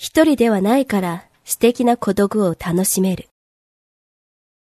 一人ではないから素敵な孤独を楽しめる。